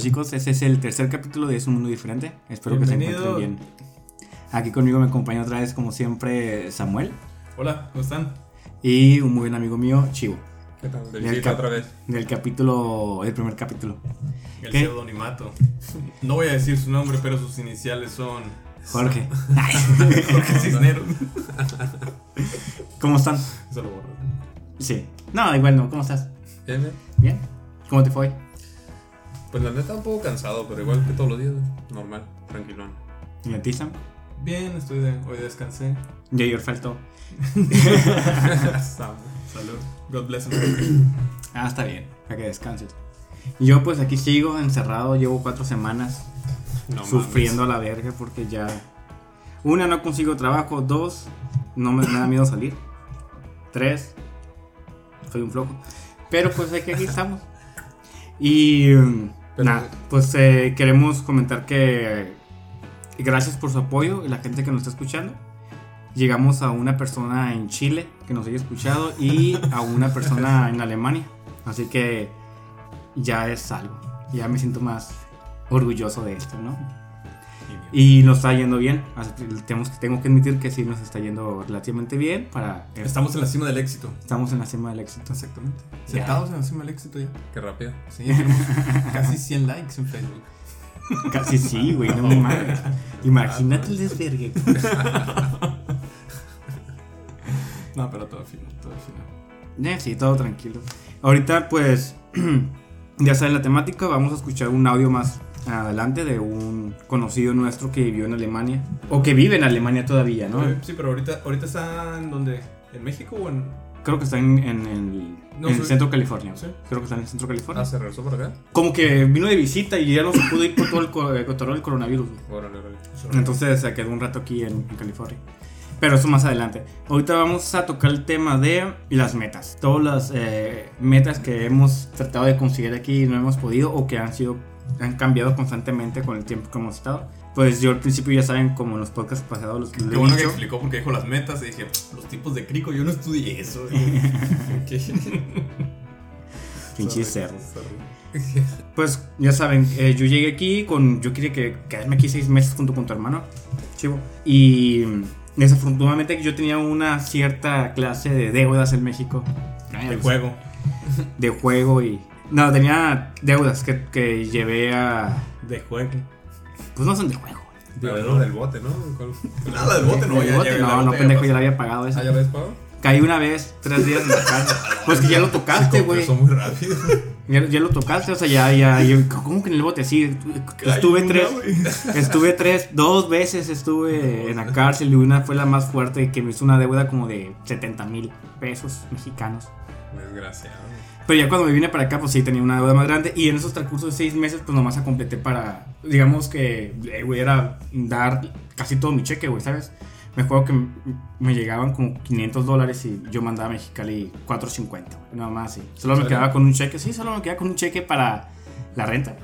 Hola chicos, este es el tercer capítulo de Es un mundo diferente. Espero que se encuentren bien. Aquí conmigo me acompaña otra vez, como siempre, Samuel Hola, ¿cómo están? y un muy buen amigo mío, Chivo. ¿Qué tal? De Del otra vez. Del capítulo, el primer capítulo. El ¿Qué? pseudonimato. No voy a decir su nombre, pero sus iniciales son. Jorge. Jorge Cisneros. ¿Cómo están? Eso lo borro. Sí. No, igual no. ¿Cómo estás? Bien, bien. ¿Bien? ¿Cómo te fue? Pues la neta un poco cansado, pero igual que todos los días, normal, tranquilón. ¿Y a ti, Sam? Bien, estoy de, hoy descansé. Yo ayer faltó. Salud. God bless him. Ah, está bien. Para que descanses. Yo pues aquí sigo encerrado, llevo cuatro semanas No sufriendo a la verga porque ya... Una, no consigo trabajo. Dos, no me, me da miedo salir. Tres, soy un flojo. Pero pues aquí, aquí estamos. Y um, Pero- nada, pues eh, queremos comentar que gracias por su apoyo y la gente que nos está escuchando. Llegamos a una persona en Chile que nos haya escuchado y a una persona en Alemania. Así que ya es algo. Ya me siento más orgulloso de esto, ¿no? Y nos está yendo bien. Tenemos, tengo que admitir que sí nos está yendo relativamente bien. Para, Estamos en la cima del éxito. estamos en la cima del éxito. Exactamente. Sentados en la cima del éxito ya. Qué rápido. Sí, casi 100 likes en Facebook. Casi sí, güey, no mames. Imagínate el desvergue. No, pero todo fino, todo fino. Eh, sí, todo tranquilo. Ahorita, pues, ya saben la temática. Vamos a escuchar un audio más adelante de un conocido nuestro que vivió en Alemania. O que vive en Alemania todavía, ¿no? Oye, Sí, pero ahorita, ahorita está en donde? ¿En México o en.? Creo que está en, en el, No, en el centro de California. Sí. Creo que está en el centro de California. Ah, se regresó por acá. Como que vino de visita y ya no se pudo ir por todo el eh, cotorreo del coronavirus. Órale, órale. Entonces se quedó un rato aquí en, en California. Pero eso más adelante. Ahorita vamos a tocar el tema de las metas. Todas las eh, metas que hemos tratado de conseguir aquí y no hemos podido o que han sido han cambiado constantemente con el tiempo que hemos estado. Pues yo al principio ya saben, como en los podcasts pasados, los que Qué bueno que explicó porque dijo las metas y dije, los tipos de crico, yo no estudié eso. pinches cerdos. Pues ya saben, eh, yo llegué aquí con. Yo quería que quedarme aquí seis meses junto con tu hermano, Chivo. Y desafortunadamente yo tenía una cierta clase de deudas en México. El juego. De juego y. No, tenía deudas que, que llevé a. De juego. Pues no son de juego. Pero del bote, ¿no? ¿Cuál- Nada del bote, no. Ya bote, no, no, pendejo, pues. ya la había pagado eso. Ah, ¿ya ves, Pablo? Caí una vez, tres días en la casa. Pues que ya lo tocaste, güey. confesó muy rápido. Ya, ya lo tocaste, o sea, ya, ya, yo, ¿cómo que en el bote? Sí, estuve tres, estuve tres, dos veces estuve en la cárcel y una fue la más fuerte que me hizo una deuda como de 70 mil pesos mexicanos. Desgraciado. Pero ya cuando me vine para acá, pues sí tenía una deuda más grande y en esos transcurso de seis meses, pues nomás la completé para, digamos que, eh, güey, era dar casi todo mi cheque, güey, ¿sabes? Me acuerdo que me llegaban como 500 dólares y yo mandaba a Mexicali 450, güey, nada más así. Solo me quedaba con un cheque, sí, solo me quedaba con un cheque para la renta.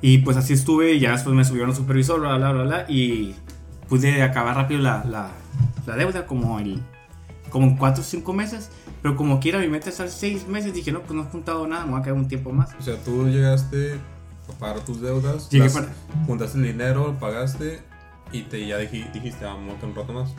Y pues así estuve, y ya después me subieron a supervisor, bla, bla, bla, bla, y pude acabar rápido la, la, la deuda como, el, como en 4 o 5 meses. Pero como quiera, mi meta es al 6 meses, dije, no, pues no he juntado nada, me voy a quedar un tiempo más. O sea, tú llegaste a pagar tus deudas. Llegué las- para- Juntaste el dinero, pagaste y te ya dij- dijiste, vamos a un rato más.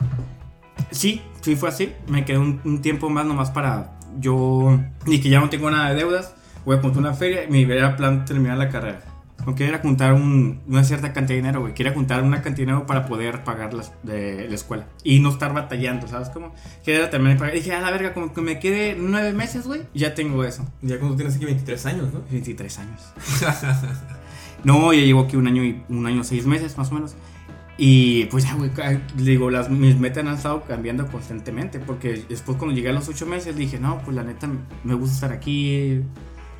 Sí, sí fue así. Me quedé un, un tiempo más nomás para yo. Y que ya no tengo nada de deudas. Voy a juntar una feria y mi era plan terminar la carrera. Aunque era juntar un- una cierta cantidad de dinero, güey. Quería juntar una cantidad de dinero para poder pagar las, de la escuela. Y no estar batallando, ¿sabes cómo? Quería terminar pagar. Dije, a la verga, como que me quede nueve meses, güey. Ya tengo eso. Ya cuando tienes aquí 23 años, ¿no? 23 años. no, ya llevo aquí un año y un año seis meses más o menos. Y pues ya, güey, digo, las, mis metas han estado cambiando constantemente. Porque después cuando llegué a los ocho meses dije, no, pues la neta me gusta estar aquí.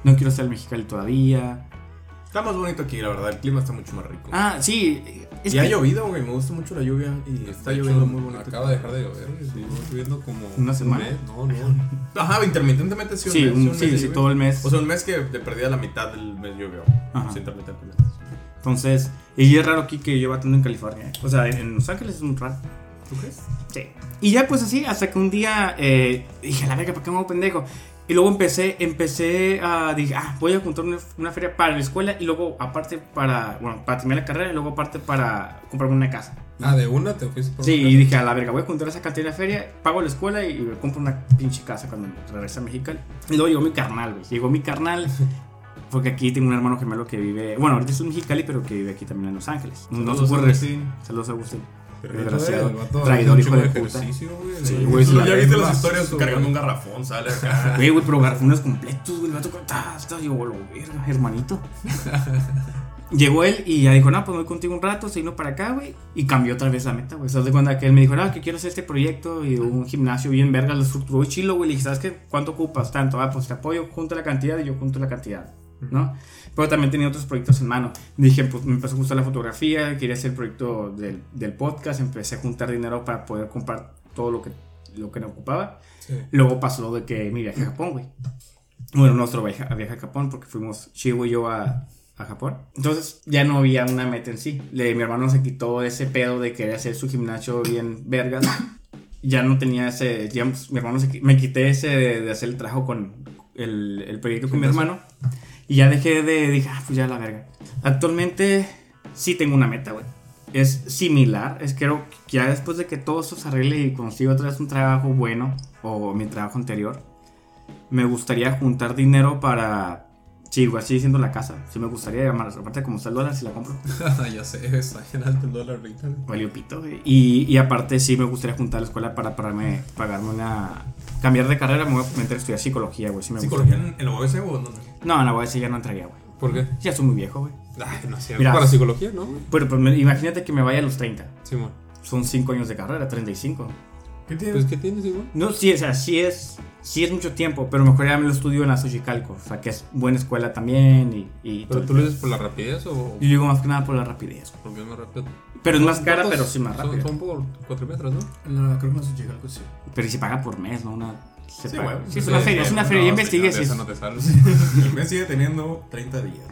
No quiero estar en Mexicali todavía. Está más bonito aquí, la verdad. El clima está mucho más rico. Ah, sí. Es y ha llovido, güey. Me gusta mucho la lluvia. Y está hecho, lloviendo muy bonito. Acaba de dejar de llover. güey. Estuvo lloviendo como. ¿Una un semana? mes. No, no. Ajá, intermitentemente sí. un Sí, mes, un- un mes sí, sí, todo el mes. O sea, un mes que de perdida la mitad del mes llovió. Ajá. Sí, intermitentemente. Entonces, y es raro aquí que lleva tanto en California. O sea, en, Los Ángeles es muy raro. ¿Tú crees? Sí. Y ya pues así, hasta que un día eh, dije, a la verga, ¿por qué me hago pendejo? Y luego empecé, empecé a, dije, ah, voy a juntar una, una feria para la escuela y luego aparte para, bueno, para terminar la carrera y luego aparte para comprarme una casa. Ah, de una te fuiste por Sí, y dije, a la verga, voy a juntar esa cantidad de feria, pago la escuela y me compro una pinche casa cuando regrese a México. Y luego llegó mi carnal, güey. Llegó mi carnal, porque aquí tengo un hermano gemelo que vive, bueno, ahorita es en Mexicali, pero que vive aquí también en Los Ángeles. No, no Saludos puede Agustín. Saludos a Agustín. Pero Desgraciado. el vato Traidor, hijo de puta. ejercicio, güey. Sí, güey, la ya viste las historias cargando un garrafón, sale acá. Güey, güey, pero garrafones completos, güey. El vato con. ta, yo, lo verga, hermanito. Llegó él y ya dijo, no, pues voy contigo un rato, se vino para acá, güey. Y cambió otra vez la meta, güey. ¿Se das de cuenta que él me dijo, no, que quiero hacer este proyecto y un gimnasio bien verga, lo estructuró y chilo, güey. Le dije, ¿sabes qué? ¿Cuánto ocupas? Tanto, ah, pues te apoyo, junta la cantidad y yo junto la cantidad, ¿no? Pero también tenía otros proyectos en mano. Dije, pues me empezó a gustar la fotografía, quería hacer el proyecto del, del podcast, empecé a juntar dinero para poder comprar todo lo que, lo que me ocupaba. Sí. Luego pasó lo de que mi viaje a Japón, güey. Bueno, nuestro viaje, viaje a Japón, porque fuimos Chivo y yo a, a Japón. Entonces ya no había una meta en sí. Le, mi hermano se quitó ese pedo de querer hacer su gimnasio bien vergas. Ya no tenía ese. Ya, pues, mi hermano se me quité ese de, de hacer el trabajo con el, el proyecto con mi hermano. Y ya dejé de. Dije, ah, pues ya la verga. Actualmente sí tengo una meta, güey. Es similar. Es creo que ya después de que todo eso se arregle y consigo otra vez un trabajo bueno o mi trabajo anterior, me gustaría juntar dinero para. Sí, igual sigue siendo la casa. Sí, me gustaría, más aparte como está el dólar, si la compro. ya sé, está en alto el dólar ahorita. Valió pito, güey. Y, y aparte, sí me gustaría juntar la escuela para pagarme, pagarme una. Cambiar de carrera, me voy a meter a estudiar psicología, güey. Sí me ¿Psicología en, la UABC o dónde? No, en la UAS ya no entraría, güey. ¿Por qué? Ya soy muy viejo, güey. Ay, no sé. Mira. Para psicología, ¿no? güey? Pero pues, imagínate que me vaya a los 30. Simón. Son 5 años de carrera, 35. ¿Qué tienes? Pues, ¿qué tienes, igual? No, sí, o sea, sí es, sí es mucho tiempo, pero mejor ya me lo estudio en la Xochicalco. O sea, que es buena escuela también y, y ¿Pero tú lo dices por la rapidez o Yo digo más que nada por la rapidez. porque es más rápido? Pero es más cara, ¿Cuántos? pero sí más Son, rápido. son por cuatrimestres, ¿no? No, creo que no se llega algo así. Pero si paga por mes, ¿no? Una, se Sí, paga. Sí, es una feria, es una feria. ya investigué si es- no te. El mes sigue teniendo 30 días.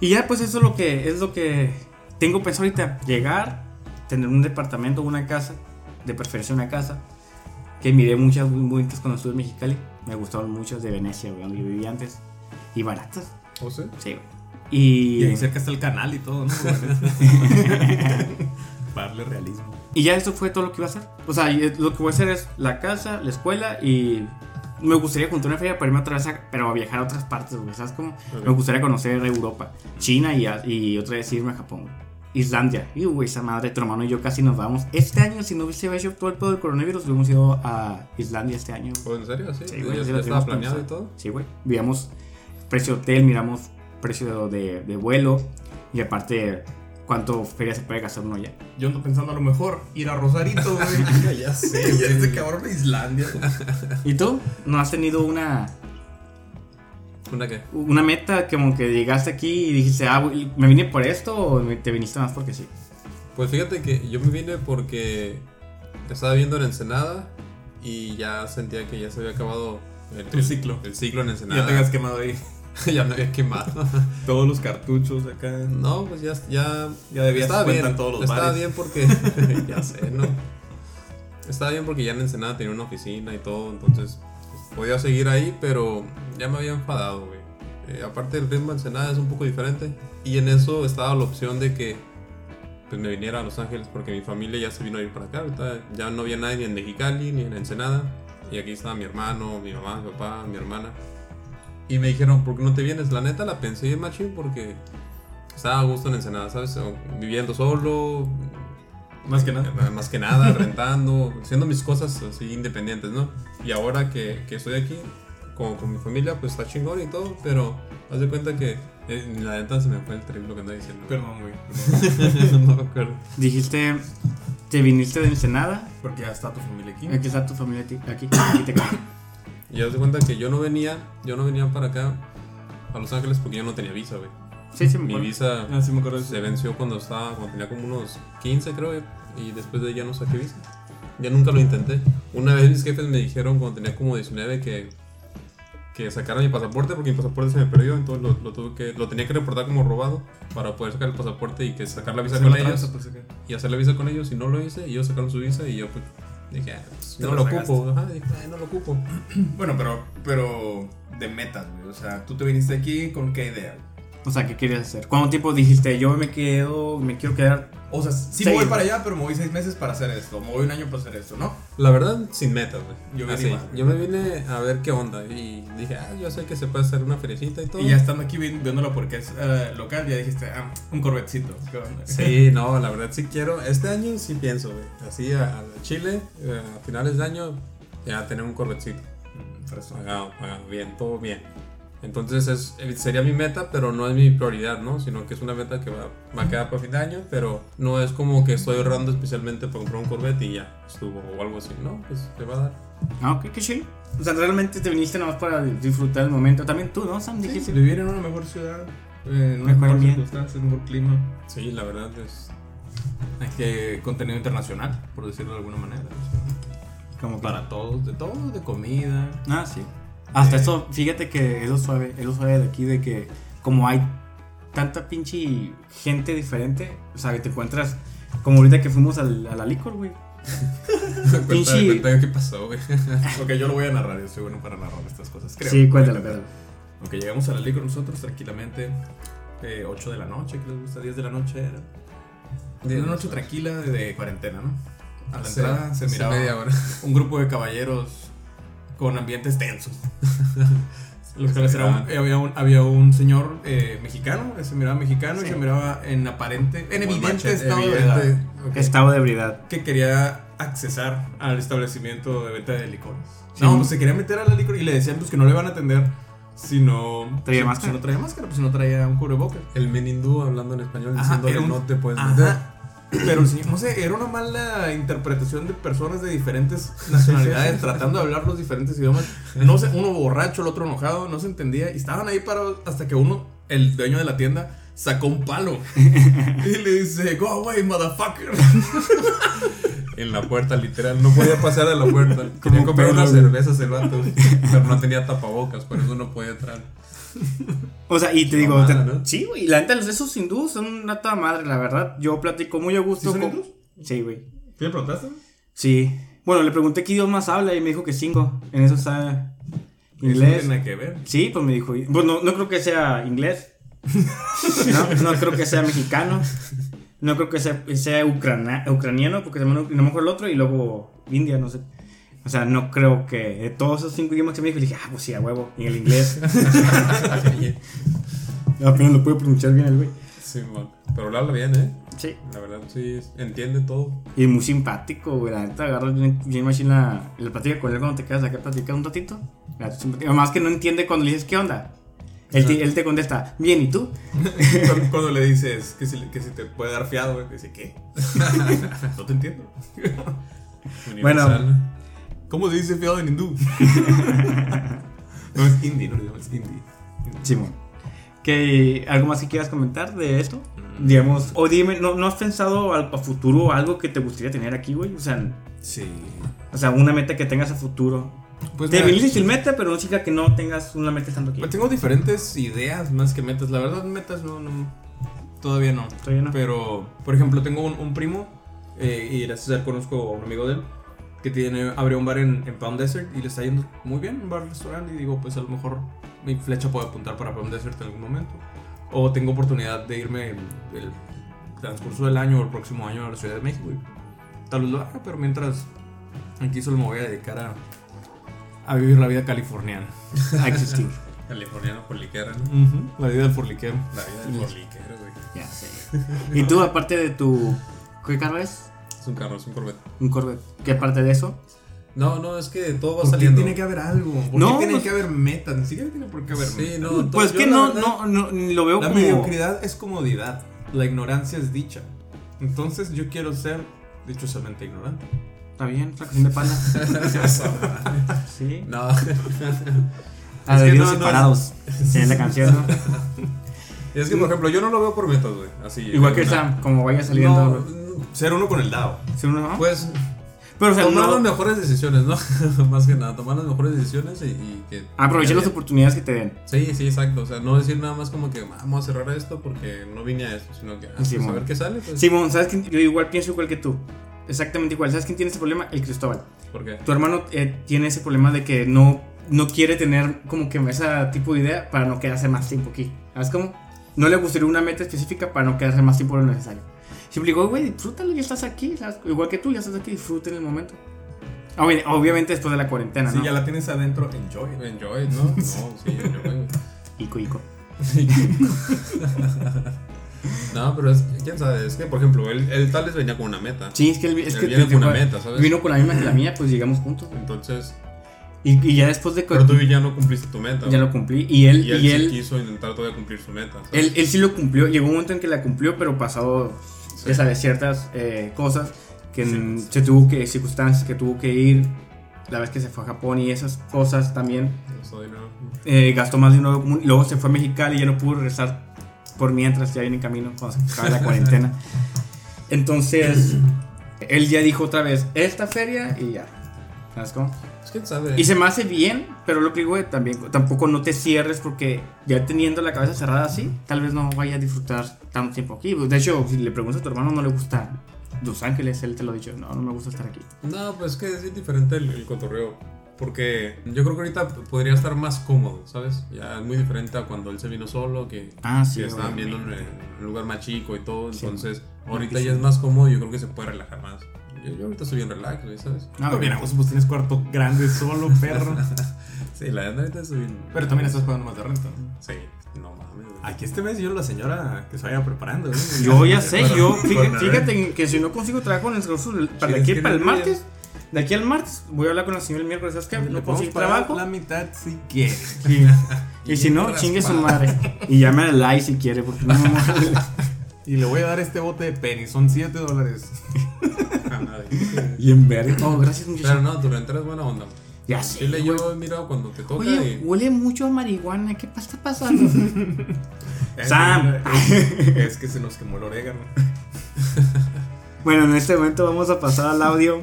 Y ya pues eso es lo que es lo que tengo pensado ahorita, llegar, tener un departamento, una casa, de preferencia una casa, que miré muchas muy bonitas cuando estuve en Mexicali, me gustaron muchas de Venecia, donde yo vivía antes, y baratas, ¿O sí? sí, güey. Y, Y ahí cerca está el canal y todo, ¿no? Para darle realismo. y ya eso fue todo lo que iba a hacer. O sea, lo que voy a hacer es la casa, la escuela y me gustaría juntar una feria para irme otra vez a, pero a viajar a otras partes, güey, ¿sabes cómo? Me gustaría conocer Europa, China y, a- y otra vez irme a Japón. güey. Islandia. Y güey, esa madre, tu hermano y yo casi nos vamos. Este año, si no hubiese hecho todo el pedo del coronavirus, hubiéramos ido a Islandia este año. güey. ¿O en serio? Sí, Sí, ya, güey, ya estaba planeado y todo. Sí, güey. Veíamos precio de hotel, miramos precio de, de vuelo y aparte cuánto feria se puede gastar uno ya. Yo ando pensando a lo mejor ir a Rosarito, güey. ya sé, y este cabrón de Islandia. ¿Y tú? ¿No has tenido una, ¿Una qué? una meta como que llegaste aquí y dijiste, ah, me vine por esto o me- te viniste más porque sí? Pues fíjate que yo me vine porque estaba viendo en Ensenada y ya sentía que ya se había acabado el, Tu ciclo. El ciclo en Ensenada. Ya te habías quemado ahí. ya me había quemado. Todos los cartuchos acá. No, pues ya, ya, Ya debías estaba bien. en todos los estaba bares. bien porque, ya sé, ¿no? Estaba bien porque ya en Ensenada tenía una oficina y todo, entonces podía seguir ahí, pero ya me había enfadado, güey. Eh, aparte el ritmo Ensenada es un poco diferente y en eso estaba la opción de que pues me viniera a Los Ángeles porque mi familia ya se vino a ir para acá, ya no había nadie ni en Mexicali ni en Ensenada y aquí estaba mi hermano, mi mamá, mi papá, mi hermana. Y me dijeron, ¿por qué no te vienes? La neta la pensé bien machín porque estaba a gusto en Ensenada, ¿sabes? Viviendo solo, Más que nada. eh, más que nada, rentando, haciendo mis cosas así independientes, ¿no? Y ahora que, que estoy aquí con, con mi familia, pues está chingón y todo, pero haz de cuenta que eh, la neta se me fue el trip lo que andaba diciendo. Perdón, güey. no me acuerdo. Dijiste, te viniste de Ensenada, Porque ya está tu familia aquí. aquí está tu familia ti- aquí, aquí te. Y haz de cuenta que yo no venía, yo no venía para acá a Los Ángeles porque yo no tenía visa, güey. Sí, sí, me Mi visa Ah, sí me acuerdo de eso. se venció cuando estaba, cuando tenía como unos 15 creo, y después de ahí ya no saqué visa. Ya nunca lo intenté. Una vez mis jefes me dijeron cuando tenía como 19 que, que sacara mi pasaporte porque mi pasaporte se me perdió, entonces lo, lo tuve que, lo tenía que reportar como robado para poder sacar el pasaporte y que sacar la visa con lo ellos pues, y hacer la visa con ellos y no lo hice y ellos sacaron su visa y yo pues Dije, ah, pues, Te no lo ocupo. Ajá, dije, "Ah, no lo ocupo. Bueno, pero, pero de metas, güey. O sea, tú te viniste aquí con qué idea. O sea, ¿qué querías hacer? ¿Cuánto tiempo dijiste, yo me quedo, me quiero quedar? O sea, sí Seis. me voy para allá, pero me voy seis meses para hacer esto. Me voy un año para hacer esto, ¿no? La verdad, sin metas, güey. Yo Así, animaba. yo me vine a ver qué onda y dije, ah, yo sé que se puede hacer una feriecita y todo. Y ya estando aquí vi- viéndolo porque es eh, local, ya dijiste, ah, un corvetcito. Sí, no, la verdad sí quiero. Este año sí pienso, güey. Así a, a Chile, eh, a finales de año, ya tener un corvetcito. Mm. Pagado, pagado, bien, todo bien. Entonces es, eh, sería mi meta, pero no es mi prioridad, ¿no? Sino que es una meta que va, va a quedar para fin de año, pero no es como que estoy ahorrando especialmente para comprar un Corvette y ya estuvo o algo así, ¿no? Pues se va a dar. Ah, ok, qué chido. O sea, realmente te viniste nada más para disfrutar el momento. También tú, ¿no, Sam? Dijiste. Vivir en una mejor ciudad, eh, en una Mejor circunstancia, mejor clima. Sí, la verdad es. Hay que contenido internacional, por decirlo de alguna manera. Como para todos, de todo, de comida. Ah, sí. Hasta eso, fíjate que es lo suave, es lo suave de aquí, de que como hay tanta pinche gente diferente, o sea, que te encuentras, como ahorita que fuimos al, a la licor, güey. Cuéntame, Pinche- cuéntame qué pasó, güey. Ok, yo lo voy a narrar, yo soy bueno para narrar estas cosas, creo. Sí, cuéntalo, cuéntalo. Ok, llegamos a la licor nosotros tranquilamente, eh, 8 de la noche, ¿qué les gusta? 10 de la noche era. Una noche tranquila de, de cuarentena, ¿no? A la Sí, entrada se miraba media hora. un grupo de caballeros con ambientes tensos. Los Se cuales era un- miraban. había, un, había un señor eh, mexicano, se miraba mexicano y se miraba en aparente, en evidente machete, estado de evidente, edad, ok. Estado de ebriedad. que quería accesar al establecimiento de venta de licores. Sí. No, pues se quería meter a la licor y le decían pues que no le van a atender si no Traía si- máscara. Si no traía máscara, pues si no traía un cubrebocas. El men hindú hablando en español Ajá, diciéndole un- no te puedes meter. Pero señor, no sé, era una mala interpretación de personas de diferentes nacionalidades tratando de hablar los diferentes idiomas. No sé, uno borracho, el otro enojado, no se entendía. Y estaban ahí parados hasta que uno, el dueño de la tienda, sacó un palo. Y le dice, go away, motherfucker. En la puerta, literal. No podía pasar a la puerta. Quería perro, unas cervezas el vato. Pero no tenía tapabocas, por eso no podía entrar. O sea, y te digo, ¿no? sí, güey, la neta, esos hindús son una toda madre, la verdad. Yo platico muy a gusto. ¿Sí son con-? Sí, güey. ¿Qué le preguntaste? Sí. Bueno, le pregunté qué idiomas habla y me dijo que cinco. En eso está Eso inglés. no tiene que ver. Sí, pues me dijo. Bueno, no creo que sea inglés. No, no creo que sea mexicano. No creo que sea, sea ucraniano, porque a lo mejor el otro y luego India, no sé. O sea, no creo que de todos esos cinco idiomas que me dijo, dije, ah, pues sí, a huevo. Y el inglés. Apenas lo puedo pronunciar bien el güey. Sí, man. Pero lo habla bien, ¿eh? Sí. La verdad, sí, entiende todo. Y muy simpático, güey. La neta, agarras bien, bien machín la, la plática con él cuando te quedas acá a platicar un ratito. Además que no entiende cuando le dices, ¿qué onda? Él te, él te contesta, bien, ¿y tú? Cuando, le dices que si, que si te puede dar fiado, güey, dice, ¿qué? no te entiendo. Universal. ¿Cómo se dice fiado en hindú? no es hindi, no es hindi. Simón. ¿Qué, ¿Algo más que quieras comentar de esto? Digamos, o dime, ¿no, no has pensado al, a futuro algo que te gustaría tener aquí, güey? O sea, Sí. o sea, una meta que tengas a futuro. Pues te viniste sin meta, pero no significa que no tengas una meta estando aquí. Pues tengo diferentes ideas más que metas. La verdad, metas no, no todavía no. Todavía no. Pero, por ejemplo, tengo un, un primo eh, y gracias a él conozco a un amigo de él que tiene, abrió un bar en, en Palm Desert y le está yendo muy bien, un bar-restaurante. Y digo, pues a lo mejor mi flecha puede apuntar para Palm Desert en algún momento. O tengo oportunidad de irme el, el transcurso del año o el próximo año a la Ciudad de México. Y tal vez lo haga, pero mientras aquí solo me voy a dedicar a, a vivir la vida californiana. A existir. Californiano por liquera, ¿no? La vida del forliquero. La vida del porliquero, güey. ya sé. ¿Y tú, aparte de tu. ¿Qué carro es? Es un carro, es un Corvette. Un Corvette. ¿Qué aparte de eso? No, no, es que todo va ¿Por qué saliendo. tiene que haber algo? ¿Por No, qué tiene pues- que haber metas? Ni siquiera tiene por qué haber Sí, metas. no, todo- pues yo que la no, verdad- no, no, lo veo La como. mediocridad es comodidad. La ignorancia es dicha. Entonces yo quiero ser dichosamente ignorante. Está bien, es la canción de panda. sí. No. A Es que debidos no, no, separados. Sí, es la canción, ¿no? es que, por ejemplo, yo no lo veo por metas, güey. Así. Igual que una- Sam, como vaya saliendo. No. Ser uno con el dado. Sí, uno, ¿no? pues Pero, o sea, tomar no- las mejores decisiones, ¿no? Más que nada, tomar las mejores decisiones y, y que. aprovechar las que- oportunidades que te den. Sí, sí, exacto. O sea, no decir nada más como que vamos a cerrar esto porque no vine a esto, sino que ah, pues, Sí, a ver qué sale. Pues. Simón, ¿sabes qué? Yo igual pienso igual que tú. exactamente igual. ¿Sabes quién tiene ese problema? El Cristóbal. ¿Por qué? Tu hermano eh, tiene ese problema de que no, no quiere tener como que ese tipo de idea para no quedarse más tiempo aquí. ¿Sabes cómo? No le gustaría una meta específica para no quedarse más tiempo de lo necesario. Siempre digo, güey, disfrútalo, ya estás aquí. ¿sabes? Igual que tú, ya estás aquí, disfruta en el momento. Obvi- Obviamente después de la cuarentena, Si ¿no? ya la tienes adentro, enjoy. Enjoy, ¿no? No, sí, enjoy. Ico, ico. No, pero es, quién sabe, es que por ejemplo, él, él tal vez venía con una meta. Sí, es que, él- es Él que viene te- con una meta, ¿sabes? Vino con la misma que la mía, pues llegamos juntos. Entonces, Y, y ya después de que pero tú ya no cumpliste tu meta. ya lo cumplí. Y él, y él, y sí quiso intentar todavía cumplir su meta. ¿sabes? él, él sí lo cumplió. Llegó un momento en que la cumplió, pero pasado, ya sabes, ciertas eh, cosas que se tuvo que, circunstancias que tuvo que ir. La vez que se fue a Japón y esas cosas también. De eh, gastó más dinero. común, Luego se fue a Mexicali y ya no pudo regresar por mientras, ya viene en camino cuando se acabe la cuarentena. Entonces, él ya dijo otra vez, esta feria y ya. ¿Sabes cómo? Que sabe. Y se me hace bien, pero lo que digo, también tampoco no te cierres porque ya teniendo la cabeza cerrada así, tal vez no vaya a disfrutar tanto tiempo aquí. De hecho, si le preguntas a tu hermano, no le gusta Los Ángeles, él te lo ha dicho, no, no me gusta estar aquí. No, pues es que es diferente el, el cotorreo. Porque yo creo que ahorita podría estar más cómodo, ¿sabes? Ya es muy diferente a cuando él se vino solo, que, Ah, sí, que estaban viendo en un lugar más chico y todo. Sí. Entonces, ahorita ya es más cómodo, yo creo que se puede relajar más. Yo, yo ahorita estoy bien relax, güey, ¿sabes? No, No, mira, vos pues tienes cuarto grande solo, perro. Sí, la verdad ahorita estoy bien. Pero también estás pagando más de renta. ¿no? Sí, no mames. güey. Aquí este mes yo la señora que se vaya preparando. ¿eh? Yo ya sé, yo, fíjate, a fíjate que si no consigo trabajo en el del- para de aquí para el martes, de aquí al martes, voy a hablar con la señora el miércoles, ¿sabes qué? No consigo trabajo. La mitad si quiere. Y, y si no, Bien chingue su madre. Y llame al like si quiere, porque no me Y le voy a dar este bote de penny, son 7 dólares. A nadie. Y en verde. Oh, gracias, Pero muchacho. no, tu rentera es buena onda. Ya sé. Chile, yo he mirado cuando te toca Oye, y. huele mucho a marihuana. ¿Qué está pasando? Sam. Es, que se nos quemó el orégano. bueno, en este momento vamos a pasar al audio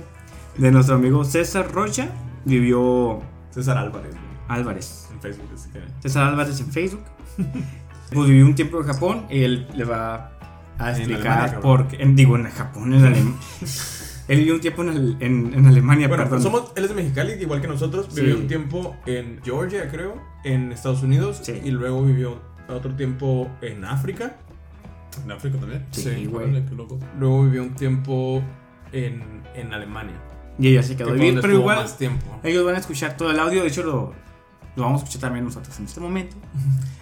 de nuestro amigo César Rocha. Vivió César Álvarez, güey, Álvarez. en Facebook, así que. César Álvarez en Facebook. Pues vivió un tiempo en Japón y él le va a En explicar Alemania, por qué. en- Digo, en Japón, en Alemania. él vivió un tiempo en, Ale- en- en Alemania, Bueno, perdón. somos, él es de Mexicali, igual que nosotros. Sí. Vivió un tiempo en Georgia, creo, en Estados Unidos. Sí. Y luego vivió otro tiempo en África. ¿En África también? Sí, Sí. Luego vivió un tiempo en, en Alemania. Y ella se que quedó vivir, pero igual más tiempo. ellos van a escuchar todo el audio. De hecho, lo, lo vamos a escuchar también nosotros en este momento.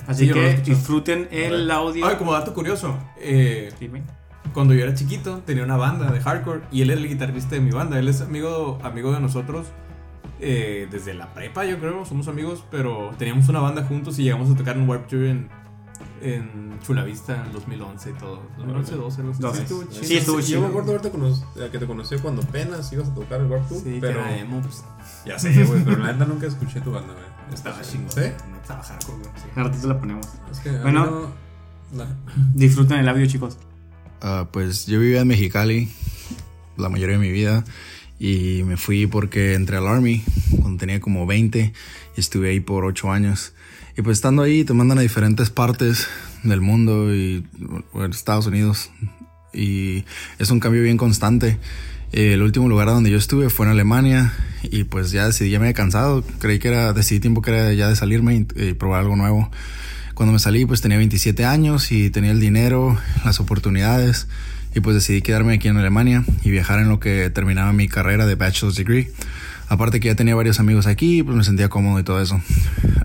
Así Sí, yo que disfruten el audio. Ay, como dato curioso, eh, Dime. cuando yo era chiquito tenía una banda de hardcore y él era el guitarrista de mi banda. Él es amigo, amigo de nosotros eh, desde la prepa, yo creo. Somos amigos, pero teníamos una banda juntos y llegamos a tocar en Warp Tour en, en Chulavista en 2011 y todo. 2011, 12, algo así. 12. Sí, estuvo Sí, chido. estuvo Yo chido. me acuerdo haberte conoc- eh, que te conocí cuando apenas ibas a tocar el Warp Tour, Sí, pero pues, ya sé, güey, pero la neta nunca escuché tu banda, güey. Estaba chingón. ¿Sí? No estaba hardcore, güey, sí. Ratito la ponemos. Es que a Bueno. no- Disfruten el audio, chicos. Ah, pues yo vivía en Mexicali la mayoría de mi vida y me fui porque entré al Army cuando tenía como 20 y estuve ahí por 8 años. Y pues estando ahí te mandan a diferentes partes del mundo y bueno, Estados Unidos y es un cambio bien constante. Eh, el último lugar donde yo estuve fue en Alemania y pues ya decidí, ya me había cansado, creí que era, decidí tiempo que era ya de salirme y, y probar algo nuevo. Cuando me salí pues tenía 27 años y tenía el dinero, las oportunidades y pues decidí quedarme aquí en Alemania y viajar en lo que terminaba mi carrera de bachelor's degree. Aparte que ya tenía varios amigos aquí, pues me sentía cómodo y todo eso.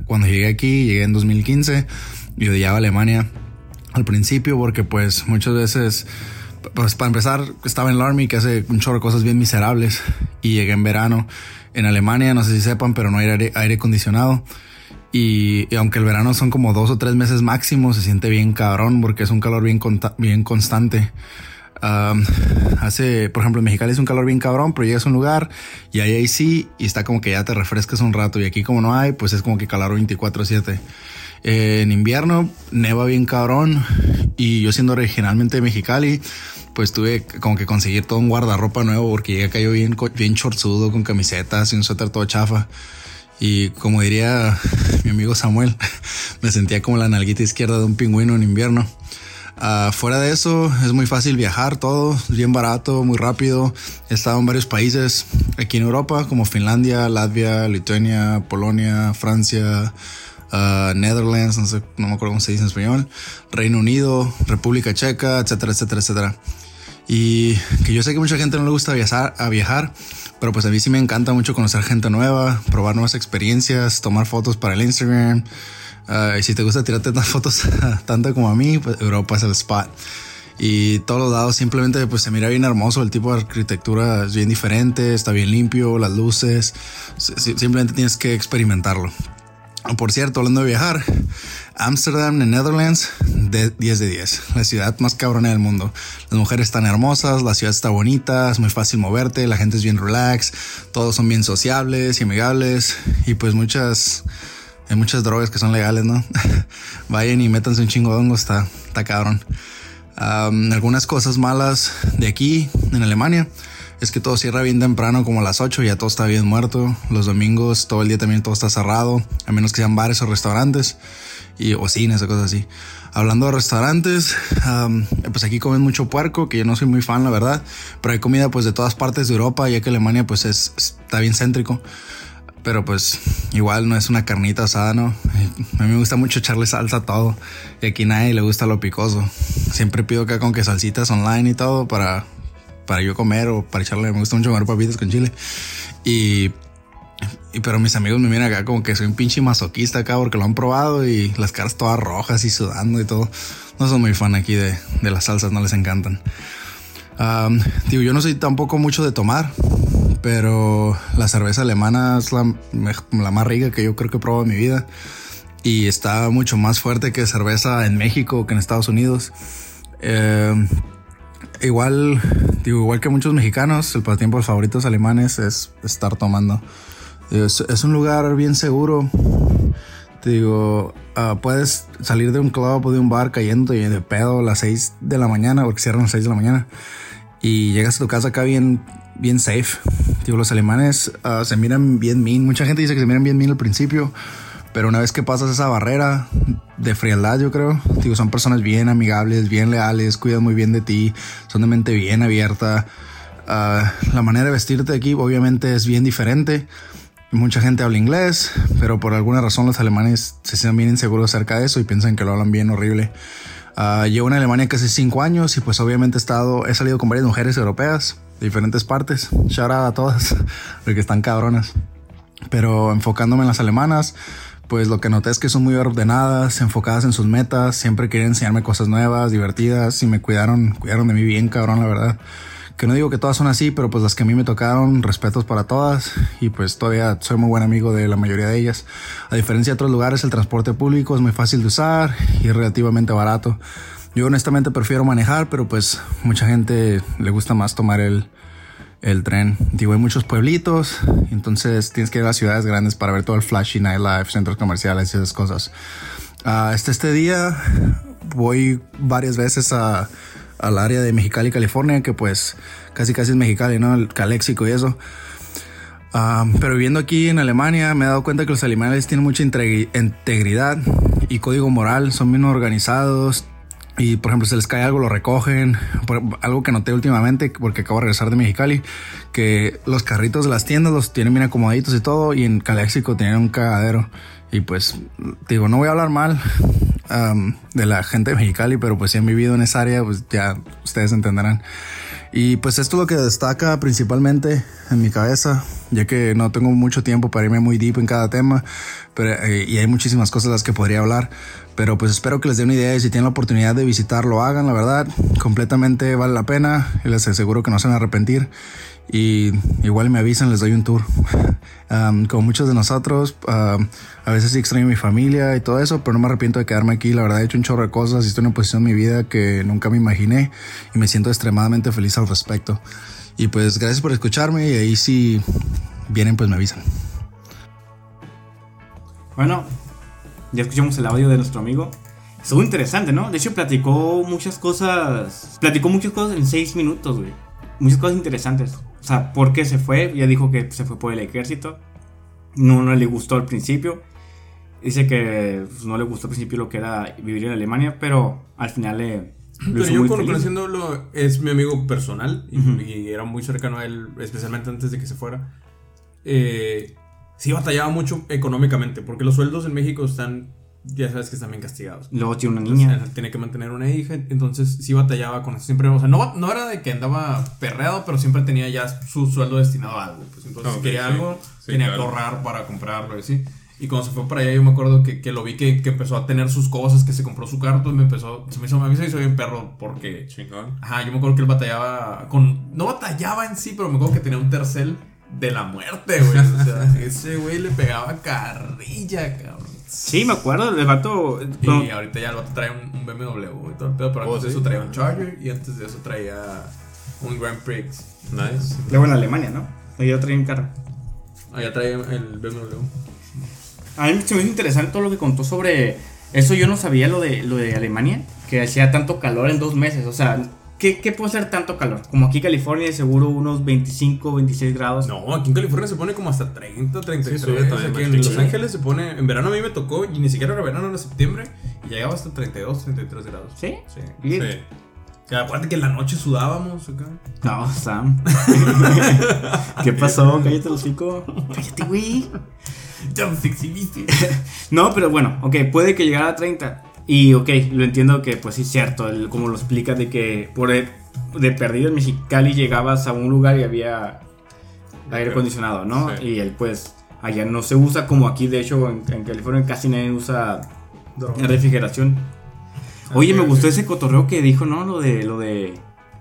Cuando llegué aquí, llegué en 2015 y odiaba Alemania al principio porque pues muchas veces, pues para empezar, estaba en el Army que hace un chorro de cosas bien miserables y llegué en verano en Alemania, no sé si sepan, pero no hay aire, aire acondicionado. Y, y aunque el verano son como dos o tres meses máximo, se siente bien cabrón porque es un calor bien, bien constante. Um, hace, por ejemplo, en Mexicali es un calor bien cabrón, pero llegas a un lugar y hay AC y está como que ya te refrescas un rato. Y aquí, como no hay, pues es como que calor 24-7. Eh, en invierno neva bien cabrón y yo siendo originalmente Mexicali, pues tuve como que conseguir todo un guardarropa nuevo porque llegué yo bien, bien chorzudo con camisetas y un suéter todo chafa. Y como diría mi amigo Samuel, me sentía como la nalguita izquierda de un pingüino en invierno. Ah, fuera de eso, es muy fácil viajar, todo bien barato, muy rápido. He estado en varios países aquí en Europa, como Finlandia, Latvia, Lituania, Polonia, Francia, ah, Netherlands, no me acuerdo cómo se dice en español, Reino Unido, República Checa, etcétera, etcétera, etcétera. Y que yo sé que mucha gente no le gusta viajar, a viajar, pero pues a mí sí me encanta mucho conocer gente nueva, probar nuevas experiencias, tomar fotos para el Instagram. Ah, y si te gusta tirarte tantas fotos tanto como a mí, pues Europa es el spot. Y todos los lados simplemente pues se mira bien hermoso, el tipo de arquitectura es bien diferente, está bien limpio, las luces, simplemente tienes que experimentarlo. Por cierto, hablando de viajar, Amsterdam en Netherlands, de 10 de 10. La ciudad más cabrona del mundo. Las mujeres están hermosas, la ciudad está bonita, es muy fácil moverte, la gente es bien relax, todos son bien sociables y amigables. Y pues muchas, hay muchas drogas que son legales, ¿no? Vayan y métanse un chingo de hongo, está, está cabrón. algunas cosas malas de aquí, en Alemania es que todo cierra bien temprano, como a las 8, ya todo está bien muerto. Los domingos, todo el día también todo está cerrado, a menos que sean bares o restaurantes, y, o cines o cosas así. Hablando de restaurantes, pues aquí comen mucho puerco, que yo no soy muy fan, la verdad, pero hay comida pues de todas partes de Europa, ya que Alemania pues es, está bien céntrico. Pero pues igual no es una carnita asada, ¿no? A mí me gusta mucho echarle salsa a todo. Y aquí nadie le gusta lo picoso. Siempre pido acá con que salsitas online y todo para para yo comer o para echarle. Me gusta mucho comer papitas con chile. Y, y, pero mis amigos me miran acá como que soy un pinche masoquista acá porque lo han probado y las caras todas rojas y sudando y todo. No son muy fan aquí de, de las salsas, no les encantan. digo, yo no soy tampoco mucho de tomar, pero la cerveza alemana es la, la, más rica que yo creo que he probado en mi vida. Y está mucho más fuerte que cerveza en México que en Estados Unidos. Eh, igual, digo, igual que muchos mexicanos, el pasatiempo favoritos alemanes es estar tomando. Es, un lugar bien seguro. Te digo, ah, puedes salir de un club o de un bar cayendo y de pedo a las 6 de la mañana, porque cierran a las 6 de la mañana. Y llegas a tu casa acá bien, bien safe. Digo, los alemanes ah, se miran bien mean. Mucha gente dice que se miran bien mean al principio. Pero una vez que pasas esa barrera de frialdad, yo creo, digo, son personas bien amigables, bien leales, cuidan muy bien de ti, son de mente bien abierta. Ah, la manera de vestirte aquí obviamente es bien diferente. Mucha gente habla inglés, pero por alguna razón los alemanes se sienten bien inseguros acerca de eso y piensan que lo hablan bien horrible. Uh, llevo en Alemania casi cinco años y pues obviamente estado, he salido con varias mujeres europeas de diferentes partes. Shout out a todas, porque están cabronas. Pero enfocándome en las alemanas, pues lo que noté es que son muy ordenadas, enfocadas en sus metas, siempre querían enseñarme cosas nuevas, divertidas y me cuidaron, cuidaron de mí bien, cabrón, la verdad. Que no digo que todas son así, pero pues las que a mí me tocaron, respetos para todas y pues todavía soy muy buen amigo de la mayoría de ellas. A diferencia de otros lugares, el transporte público es muy fácil de usar y relativamente barato. Yo honestamente prefiero manejar, pero pues mucha gente le gusta más tomar el, el tren. Digo, hay muchos pueblitos, entonces tienes que ir a las ciudades grandes para ver todo el flashy nightlife, centros comerciales y esas cosas. Uh, este, día voy varias veces a, al área de Mexicali, California, que pues casi casi es Mexicali, ¿no? El Caléxico y eso. pero viviendo aquí en Alemania me he dado cuenta que los alemanes tienen mucha integridad y código moral, son bien organizados, y por ejemplo, se les cae algo, lo recogen. algo que noté últimamente, porque acabo de regresar de Mexicali, que los carritos de las tiendas los tienen bien acomoditos y todo, y en Caléxico tienen un cagadero. Y pues, digo, no voy a hablar mal de la gente de Mexicali, pero pues si han vivido en esa área, pues ya ustedes entenderán. Y pues esto es lo que destaca principalmente en mi cabeza, ya que no tengo mucho tiempo para irme muy deep en cada tema, pero, eh, y hay muchísimas cosas de las que podría hablar. Pero pues espero que les dé una idea y si tienen la oportunidad de visitarlo, hagan, la verdad. Completamente vale la pena y les aseguro que no se van a arrepentir. Y igual me avisan, les doy un tour. como muchos de nosotros, a veces sí extraño mi familia y todo eso, pero no me arrepiento de quedarme aquí. La verdad he hecho un chorro de cosas y estoy en una posición en mi vida que nunca me imaginé y me siento extremadamente feliz al respecto. Y pues gracias por escucharme y ahí si vienen pues me avisan. Bueno, ya escuchamos el audio de nuestro amigo. Estuvo interesante, ¿no? De hecho, platicó muchas cosas. Platicó muchas cosas en seis minutos, güey. Muchas cosas interesantes. O sea, ¿por qué se fue? Ya dijo que se fue por el ejército. No, no le gustó al principio. Dice que pues, no le gustó al principio lo que era vivir en Alemania, pero al final le, Pero yo con- conociéndolo es mi amigo personal y, Ujú. y era muy cercano a él, especialmente antes de que se fuera. Eh, sí batallaba mucho económicamente, porque los sueldos en México están, ya sabes que están bien castigados. Luego tiene una Entonces, niña. él tiene que mantener una hija, entonces sí batallaba con eso. Siempre, o sea, no, no era de que andaba perreado, pero siempre tenía ya su sueldo destinado a algo. Pues entonces, Ok, si quería sí. algo, Sí, tenía claro. que ahorrar para comprarlo y así. Y cuando se fue para allá, yo me acuerdo que, que lo vi que, que empezó a tener sus cosas, que se compró su carro y me empezó. Se me hizo, a mí se me hizo bien perro porque. Chingón. Ajá, yo me acuerdo que él batallaba con. No batallaba en sí, pero me acuerdo que tenía un tercel de la muerte, güey. O sea, ese güey le pegaba carrilla, cabrón. Sí, me acuerdo, el vato. Y no, ahorita ya el vato trae un, un BMW y todo el pedo, pero Oh, antes de ¿sí? eso traía un Charger y antes de eso traía un Grand Prix. Nice. luego en Alemania, ¿no? Ahí yo traía un carro. Allá traía el BMW. A mí se me hizo interesante todo lo que contó sobre. Eso yo no sabía lo de, lo de Alemania, que hacía tanto calor en dos meses. O sea, ¿qué, qué puede ser tanto calor? Como aquí en California, seguro unos 25, 26 grados. No, aquí en California se pone como hasta 30, 33. Sí, aquí en. Los Ángeles se pone. En verano a mí me tocó, y ni siquiera era verano, era septiembre, y llegaba hasta 32, 33 grados. ¿Sí? Sí. Sí. O sea, acuérdate que en la noche sudábamos acá. No, Sam. ¿Qué pasó? Cállate los hocico. Cállate, güey. Ya me. No, pero bueno, ok, puede que llegara a 30. Y ok, lo entiendo que pues sí es cierto, el- como lo explica de que por el- de perdido en Mexicali llegabas a un lugar y había aire acondicionado, ¿no? Sí. Y él pues allá no se usa como aquí, de hecho en, en California casi nadie usa refrigeración. Oye, me gustó ese cotorreo que dijo, ¿no? Lo de lo de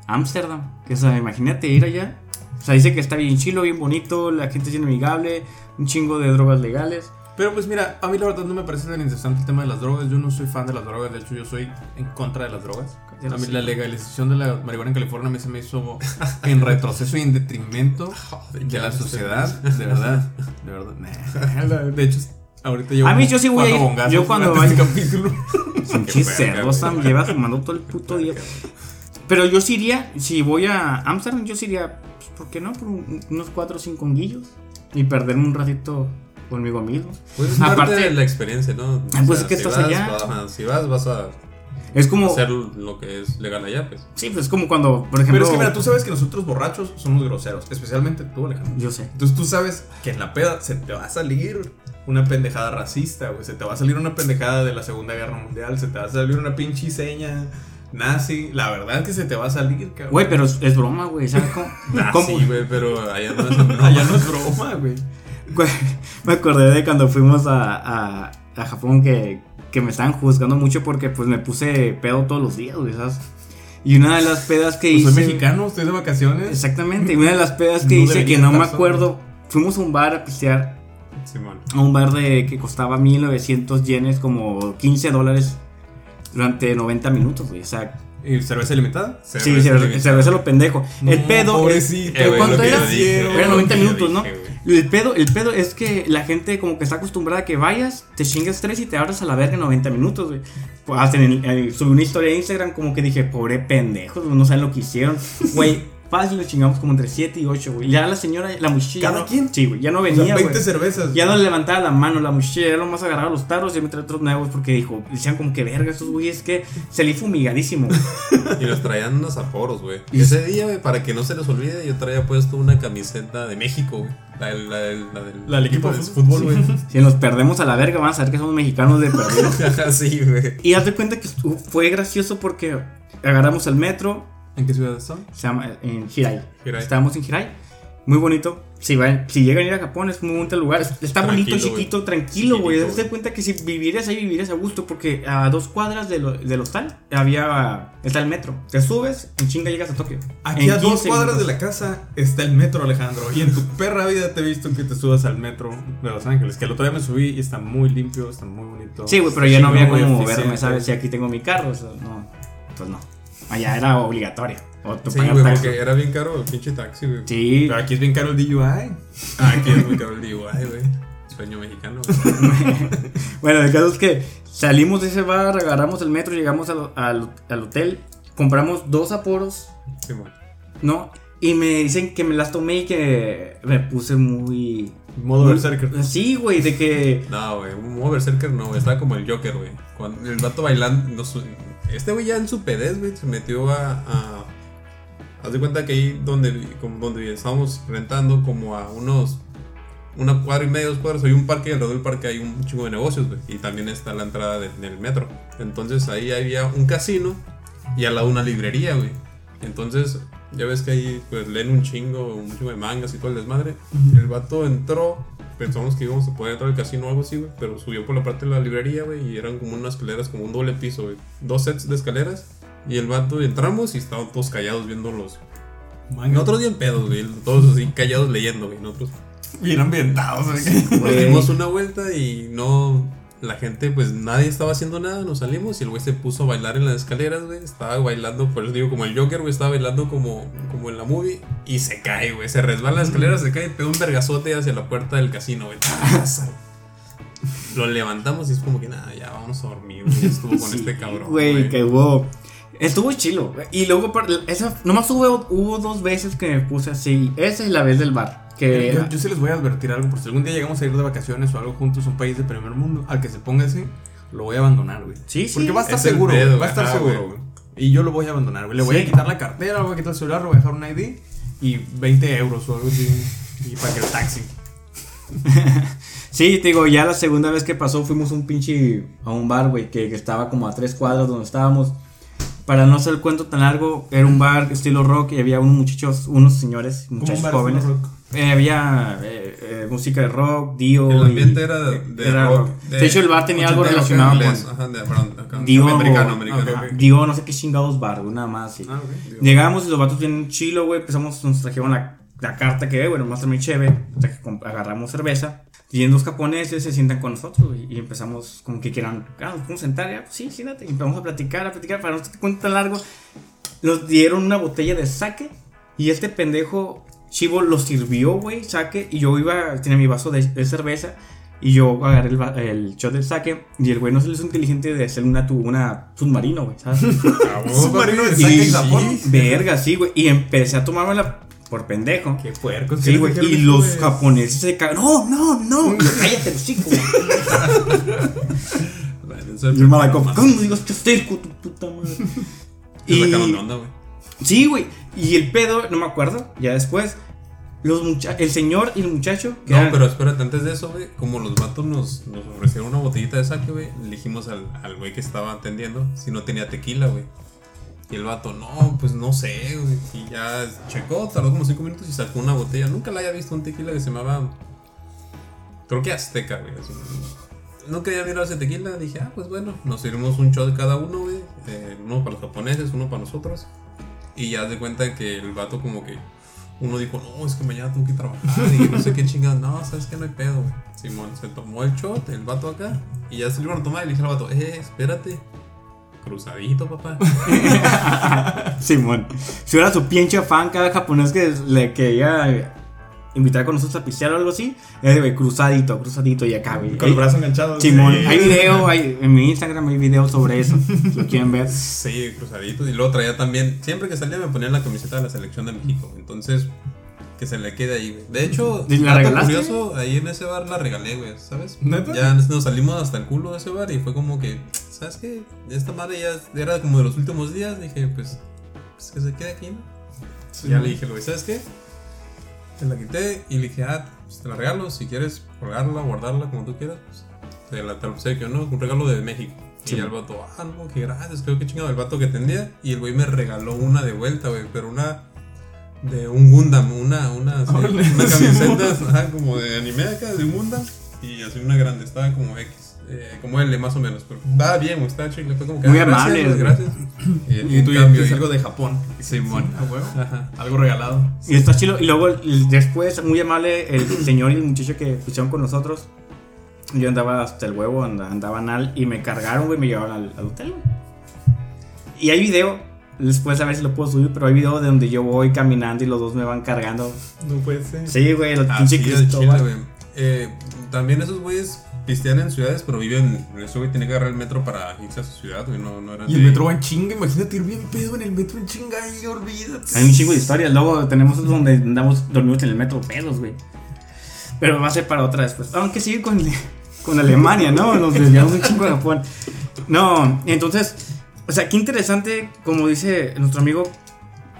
Ámsterdam. Que o sea, imagínate ir allá. O sea, dice que está bien chilo, bien bonito, la gente es bien amigable, un chingo de drogas legales. Pero pues mira, a mí la verdad no me parece tan interesante el tema de las drogas. Yo no soy fan de las drogas, de hecho yo soy en contra de las drogas. A mí la legalización de la marihuana en California a mí se me hizo en retroceso y en detrimento de la sociedad. De verdad, de verdad. De hecho, ahorita llevo A mí yo sí voy a ir- yo cuando durante vaya- este capítulo. Sam, lleva fumando todo el puto día. Pero yo sí iría, si voy a Amsterdam, yo sí iría, pues, ¿por qué no? Por un- unos 4 o 5 honguillos y perderme un ratito conmigo mismo. Pues es parte Aparte- de la experiencia, ¿no? O Ah, pues es que si estás vas, allá. vas- si vas, vas a Es como, hacer lo que es legal allá, pues. sí, pues es como cuando, por ejemplo, Pero es que mira, tú sabes que nosotros borrachos somos groseros, especialmente tú, Alejandro. yo sé. Entonces tú sabes que en la peda se te va a salir una pendejada racista, güey. Se te va a salir una pendejada de la Segunda Guerra Mundial. Se te va a salir una pinche seña nazi. La verdad que se te va a salir, cabrón. Güey, pero es, es broma, güey, ¿sabes cómo? Ah, cómo- sí, güey, pero allá no es no, Allá no es broma, güey. Me acordé de cuando fuimos a, a, a Japón que, que me estaban juzgando mucho porque pues me puse pedo todos los días, güey, ¿sabes? Y una de las pedas que Pues hice... soy mexicano, estoy de vacaciones. Exactamente, y una de las pedas que No hice que no me acuerdo, fuimos a un bar a pistear, Simón. a un bar de que costaba 1900 yenes, como 15 dólares durante 90 minutos, güey, o sea, ¿Y cerveza ilimitada? sí, cerveza, cerveza lo pendejo. el pedo... pobrecito. ¿el- Eh, güey, ¿Cuánto era? yo dije, Era güey, 90 lo que yo minutos, ¿no? dije. El pedo, el pedo es que la gente como que está acostumbrada a que vayas, te chingas tres y te abras a la verga en 90 minutos, güey. Pues, hasta en el- eh, subí una historia de Instagram como que dije, pobre pendejos, no saben lo que hicieron. Güey, fácil lo chingamos como entre 7 y 8, güey. Ya la señora, la muchacha ya ¿Cada no- quien? Sí, güey, ya no O sea, venía, 20 güey. cervezas. Ya no le levantaba la mano la muchacha, ya nomás agarraba los tarros y me traía otros nuevos porque dijo, decían como que verga estos güeyes que salí fumigadísimo. Y nos traían unos aporos, güey. Y- Ese día, güey, para que no se les olvide, yo traía puesto una camiseta de México, güey. La, del- la, del- la del La del equipo de fútbol, güey. si nos perdemos a la verga, van a saber que somos mexicanos de perdido. sí, güey. Y haz de cuenta que fue gracioso porque agarramos el metro, ¿En qué ciudad están? se llama en Hirai. Hirai. Estábamos en Hirai. Muy bonito. Si, van, si llegan a ir a Japón es muy bonito el lugar. Es- Está bonito, Tranquilo, chiquito, tranquilo, güey. De güey. cuenta que si vivieras ahí, vivirías a gusto. Porque a dos cuadras de lo- del hostal había. Está el metro. Te subes, en chinga llegas a Tokio. Aquí En a dos 15 cuadras de minutos. la casa está el metro, Alejandro. Y en tu perra vida te he visto que te subas al metro de Los Ángeles. Que el otro día me subí y está muy limpio, está muy bonito. Sí, güey, pero ya no había eficiente. moverme, ¿sabes? Si aquí tengo mi carro, o sea, no. Pues no. Allá era obligatorio. O Sí, güey, porque era bien caro el pinche taxi, güey. Sí, Pero aquí es bien caro el DUI. Ah, aquí es muy caro el DUI, güey. Sueño mexicano. Bueno, el caso es que salimos de ese bar, agarramos el metro, llegamos al, al- al hotel, compramos dos aporos, Simón. ¿no? Y me dicen que me las tomé y que me puse muy... Modo Berserker. Sí, güey, de que... No, güey, un modo berserker no, güey. Estaba como el Joker, güey. Cuando el vato bailando, no, Este güey ya en su pedez, güey, se metió a. a haz de cuenta que ahí donde, como donde estábamos rentando, como a unos. Una cuadra y media, dos cuadras, hay un parque y alrededor del parque hay un chingo de negocios, güey. Y también está la entrada de- del metro. Entonces ahí había un casino y al lado una librería, güey. Entonces, ya ves que ahí pues leen un chingo, un chingo de mangas y todo el desmadre. El vato entró, pensamos que íbamos a poder entrar al casino o algo así, güey, pero subió por la parte de la librería, güey, y eran como unas escaleras, como un doble piso, güey. Dos sets de escaleras. Y el vato entramos y estaban todos callados viendo los. Nosotros bien pedos, güey. Todos así callados leyendo, güey. Nosotros Bien ambientados, güey. nos dimos una vuelta y no. La gente, pues nadie estaba haciendo nada. Nos salimos y el güey se puso a bailar en las escaleras, güey. Estaba bailando, por eso digo, como el Joker, güey. Estaba bailando como, como en la movie y se cae, güey. Se resbala las escaleras, se cae y pega un vergazote hacia la puerta del casino, güey. Lo levantamos y es como que nada, ya vamos a dormir, güey. Estuvo con este cabrón. Güey, que hubo. Estuvo chilo. Y luego, esa, nomás hubo, hubo dos veces que me puse así. Esa es la vez del bar. Que Yo, yo sí les voy a advertir algo, por si algún día llegamos a ir de vacaciones o algo juntos a un país de primer mundo, al que se ponga así, lo voy a abandonar, güey. Sí, sí. Porque va a estar Es seguro, güey, va a estar Ajá, seguro, güey. güey. Y yo lo voy a abandonar, güey. Le voy Sí. a quitar la cartera, le voy a quitar el celular, le voy a dejar un ID y 20 euros o algo así. Y para que el taxi. Sí, te digo, ya la segunda vez que pasó fuimos un pinche a un bar, güey, que, que estaba como a tres cuadras donde estábamos. Para no hacer el cuento tan largo, era un bar estilo rock y había unos muchachos, unos señores, muchachos jóvenes. estilo rock. Eh, había eh, eh, música de rock, Dio. El y- ambiente era de, era rock. De, hecho, el bar tenía algo relacionado inglés, con Ajá, de, perdón, acá, Dio. americano, americano. Dio, no sé qué chingados bar, güey, nada más. sí. Ah, ok. Llegamos y los vatos bien chilo, güey. Empezamos, nos trajeron la, la carta que, bueno, más muy chévere. Agarramos cerveza. Y dos japoneses se sientan con nosotros y empezamos como que quieran, ah, nos podemos sentar ya, pues sí, siéntate. Y empezamos a platicar, a platicar, para no te cuento tan largo. Nos dieron una botella de sake y este pendejo Chivo lo sirvió, güey, sake. Y yo iba, tenía mi vaso de, de cerveza y yo agarré el, el shot del sake y el güey no se le hizo inteligente de hacer una, una submarino, güey, ¿sabes? Submarino de Y- sake en Japón. Verga, sí, güey. Y empecé a tomármela por pendejo. Qué puercos. Sí, ¿qué güey. Y los después? japoneses se cagan. No, no, no. Y Cállate, los chicos. Y el malaco, ¿cómo digas que cerco, tu puta madre? Y Y, sacaron de onda, güey. sí, güey. Y el pedo, no me acuerdo, ya después. Los el señor y el muchacho. No, eran- pero espérate, antes de eso, güey, como los vatos nos, nos ofrecieron una botellita de sake, güey, le dijimos al al güey que estaba atendiendo si no tenía tequila, güey. Y el vato, no, pues no sé, güey. Y ya checó, tardó como 5 minutos y sacó una botella. Nunca la había visto un tequila que se llamaba. Creo que Azteca, güey. Nunca había mirado ese tequila. Dije, ah, pues bueno, nos sirvimos un shot cada uno, güey. eh, uno para los japoneses, uno para nosotros. Y ya de cuenta que el vato, como que uno dijo, no, es que mañana tengo que trabajar y no sé qué chingados. No, sabes que no hay pedo. Simón se tomó el shot, el vato acá, y ya se lo iban a tomar y le dije al vato, eh, espérate. Cruzadito, papá. Simón. Si fuera su pinche fan, cada japonés que le quería invitar con nosotros a pistear o algo así, es de cruzadito, cruzadito y acá, güey. Con el brazo enganchado. Simón, Sí. hay video, hay, en mi Instagram hay video sobre eso, si lo quieren ver. Sí, cruzadito. Y luego traía también, siempre que salía me ponía la camiseta de la selección de México. Entonces, que se le quede ahí, güey. De hecho, ¿Y la regalaste? curioso, ahí en ese bar la regalé, güey, ¿sabes? ¿Neta? Ya nos salimos hasta el culo de ese bar y fue como que, ¿sabes qué? Esta madre ya era como de los últimos días. Dije, pues, pues que se quede aquí, ¿no? Sí. ya le dije, güey, ¿sabes qué? Te la quité y le dije, ah, pues te la regalo. Si quieres colgarla, guardarla, como tú quieras, pues te la te obsequio, ¿no? Un regalo de México. Sí. Y el vato, ah, no, qué gracias, creo que chingado el vato que tendía. Y el güey me regaló una de vuelta, güey, pero una de un Gundam, una, una, así, una camiseta, ajá, como de anime acá, de un Gundam. Y así una grande, estaba como X, eh, como L más o menos, pero estaba bien, chido. Fue como que, Muy ah, amable, Gracias, güey. gracias. Y tú ya cambio, es y- algo de Japón. Simón. A huevo. Ajá. Algo regalado. Y está chido. Y luego después, muy amable, el señor y el muchacho que pusieron con nosotros. Yo andaba hasta el huevo, and- andaba anal y me cargaron, güey, me llevaron al, al hotel, güey. Y hay video, después a ver si lo puedo subir, pero hay video de donde yo voy caminando y los dos me van cargando. No puede ser. Sí, güey, el Así pinche Cristóbal. güey. Eh, también esos güeyes pistean en ciudades, pero viven. Ese güey tiene que agarrar el metro para irse a su ciudad, güey. No, no eran Y el de- metro va en chinga, imagínate ir bien pedo en el metro en chinga y olvídate. Hay un chingo de historias. Luego tenemos donde andamos dormidos en el metro pedos, güey. Pero va a ser para otra después. Aunque sigue con, con Alemania, ¿no? Nos desviamos un chingo de Japón. No, entonces, O sea, qué interesante, como dice nuestro amigo,